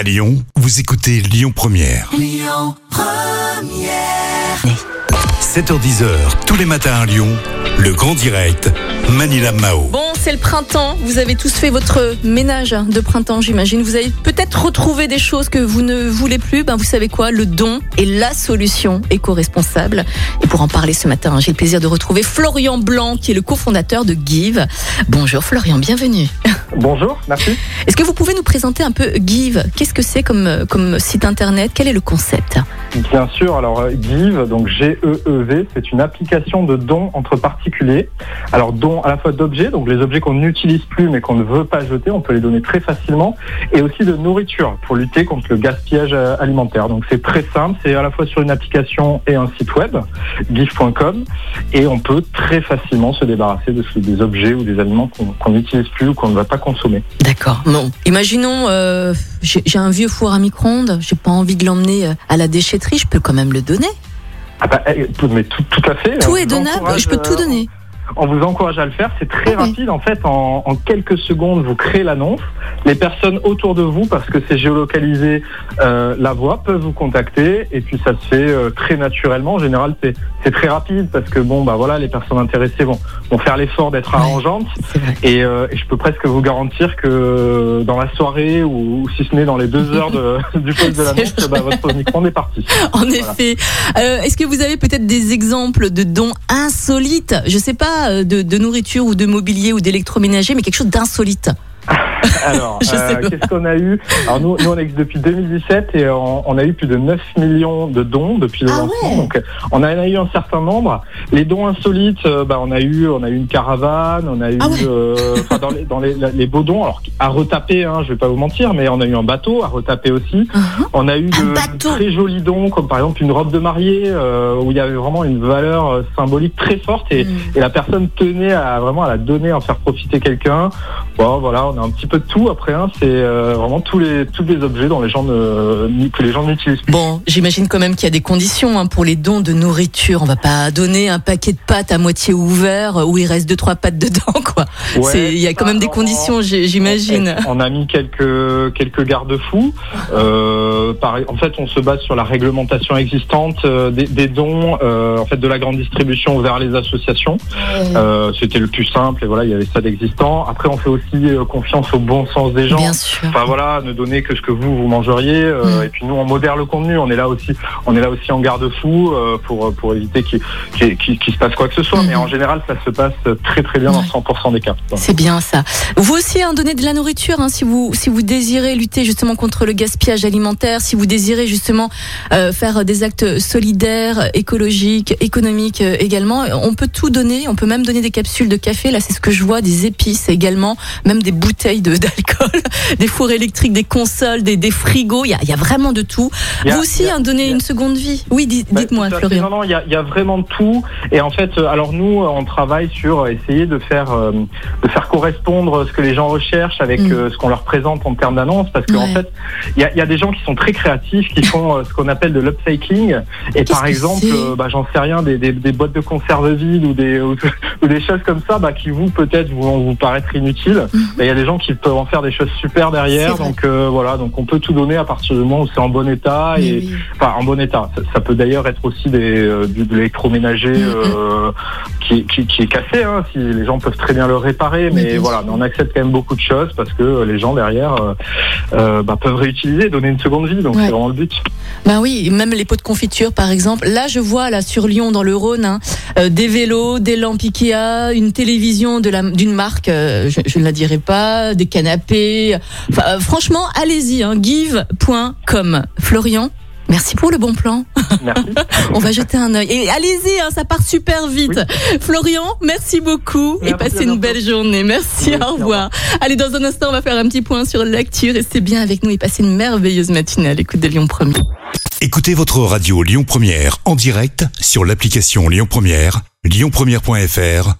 À Lyon, vous écoutez Lyon Première. 7h10h, tous les matins à Lyon, le grand direct, Manila Mao. Bon, c'est le printemps. Vous avez tous fait votre ménage de printemps, j'imagine. Vous avez peut-être retrouvé des choses que vous ne voulez plus. Ben, vous savez quoi? Le don est la solution éco-responsable. Et pour en parler ce matin, j'ai le plaisir de retrouver Florian Blanc, qui est le cofondateur de Give. Bonjour Florian, bienvenue. Bonjour, merci. Est-ce que vous pouvez nous présenter un peu Give? Qu'est-ce que c'est comme, comme site internet? Quel est le concept? Bien sûr, alors euh, Give, donc G-E-E-V, c'est une application de dons entre particuliers. Alors dons à la fois d'objets, donc les objets qu'on n'utilise plus mais qu'on ne veut pas jeter, on peut les donner très facilement, et aussi de nourriture pour lutter contre le gaspillage euh, alimentaire. Donc c'est très simple, c'est à la fois sur une application et un site web, give.com, et on peut très facilement se débarrasser de des objets ou des aliments qu'on n'utilise plus ou qu'on ne va pas consommer. D'accord. Bon, imaginons, euh, j'ai un vieux four à micro-ondes, j'ai pas envie de l'emmener euh, à la déchetterie, je peux quand même le donner. Ah bah, eh, tout- mais tout, tout à fait. Tout On est donnable, je peux tout donner. On vous encourage à le faire, c'est très Ah oui. rapide. En fait, en, en quelques secondes, vous créez l'annonce. Les personnes autour de vous, parce que c'est géolocalisé, euh, la voix, peuvent vous contacter. Et puis ça se fait euh, très naturellement. En général, c'est c'est très rapide parce que bon, bah voilà, les personnes intéressées vont, vont faire l'effort d'être Ouais. arrangeantes. Et, euh, et je peux presque vous garantir que dans la soirée ou, si ce n'est dans les deux heures de, du poste de l'annonce, bah, votre micro est parti. En Voilà. effet. Est-ce que vous avez peut-être des exemples de dons insolites? Je sais pas, euh, de, de nourriture ou de mobilier ou d'électroménager, mais quelque chose d'insolite. Alors, euh, qu'est-ce qu'on a eu Alors nous, nous, on existe depuis 2017 et on, on a eu plus de 9 millions de dons depuis le Ah lancement. ouais. Donc, euh, on en a eu un certain nombre. Les dons insolites, euh, bah, on a eu, on a eu une caravane, on a eu, Ah ouais. euh, enfin, dans, les, dans les, les beaux dons, alors à retaper, hein, je vais pas vous mentir, mais on a eu un bateau à retaper aussi. On a eu Un de très jolis dons, comme par exemple une robe de mariée, euh, où il y avait vraiment une valeur symbolique très forte et, Mm. et la personne tenait à vraiment à la donner, à en faire profiter quelqu'un. Bon, voilà, on a un petit peu de tout. Après, hein, c'est euh, vraiment tous les tous les objets dont les gens ne, que les gens n'utilisent plus. Bon, j'imagine quand même qu'il y a des conditions hein, pour les dons de nourriture. On va pas donner un paquet de pâtes à moitié ouvert où il reste deux trois pâtes dedans, quoi. Ouais, Il y a quand même des on- conditions, j'imagine. On a mis quelques quelques garde-fous. Euh, en fait, on se base sur la réglementation existante euh, des, des dons, euh, en fait, de la grande distribution vers les associations. Euh, C'était le plus simple et voilà, il y avait ça d'existant. Après, on fait aussi confiance au bon sens des gens. Bien sûr. Enfin voilà, ne donner que ce que vous vous mangeriez. euh, Mm. Et puis nous, on modère le contenu. On est là aussi, on est là aussi en garde-fou euh, pour pour éviter qu'il se passe quoi que ce soit. Mhm. Mais en général, ça se passe très très bien dans Ouais. 100% des cas. C'est bien ça. Vous aussi, hein, donnez de la nourriture hein, si vous si vous désirez lutter justement contre le gaspillage alimentaire, si vous désirez justement euh, faire des actes solidaires, écologiques, économiques également. On peut tout donner. On peut même donner des capsules de café. Là, c'est ce que je vois, des épices également, même des bouteilles de d'alcool, des fours électriques, des consoles, des, des frigos. Il y a, il y a vraiment de tout. A- vous aussi, a- hein, donnez une seconde vie. Oui, di- Bah, dites-moi. Florian. Non, non, il y a, il y a vraiment de tout. Et en fait, euh, alors nous, euh, on travaille sur essayer de faire euh, de faire correspondre ce que les gens recherchent avec Mm. euh, ce qu'on leur présente en termes d'annonce, parce qu'en Ouais. fait, il y a, il y a des gens qui sont très créatifs, qui font euh, ce qu'on appelle de l'upcycling. Et par exemple, euh, bah, j'en sais rien, des, des, des boîtes de conserve vides ou des ou, ou des choses comme ça, bah, qui vous peut-être vont vous paraître inutiles. Mais il y a des gens qui peuvent en faire des choses super derrière. Donc euh, voilà, donc on peut tout donner à partir du moment où c'est en bon état et oui. enfin en bon état. Ça, ça peut d'ailleurs être aussi des, euh, de l'électroménager Mhm. euh, qui, qui, qui est cassé. Hein, si les gens peuvent très bien le réparer, Mais voilà, mais on accepte quand même beaucoup de choses parce que les gens derrière euh, bah, peuvent réutiliser, donner une seconde vie. Donc Ouais. c'est vraiment le but. Ben oui, même les pots de confiture par exemple. Là, je vois là sur Lyon dans le Rhône hein, des vélos, des lampes Ikea, une télévision de la d'une marque, je, je ne la dirai pas, des canapés. Enfin, euh, franchement, allez-y, hein, give.com. Florian. Merci pour le bon plan. Merci. On va jeter un œil. Et allez-y, hein, ça part super vite. Florian, merci beaucoup et passez une belle journée. Merci, Oui, au au revoir. Allez, dans un instant, on va faire un petit point sur l'actu. Restez bien avec nous et passez une merveilleuse matinée à l'écoute de Lyon 1 Écoutez votre radio Lyon Première en direct sur l'application Lyon Première, lyonpremière.fr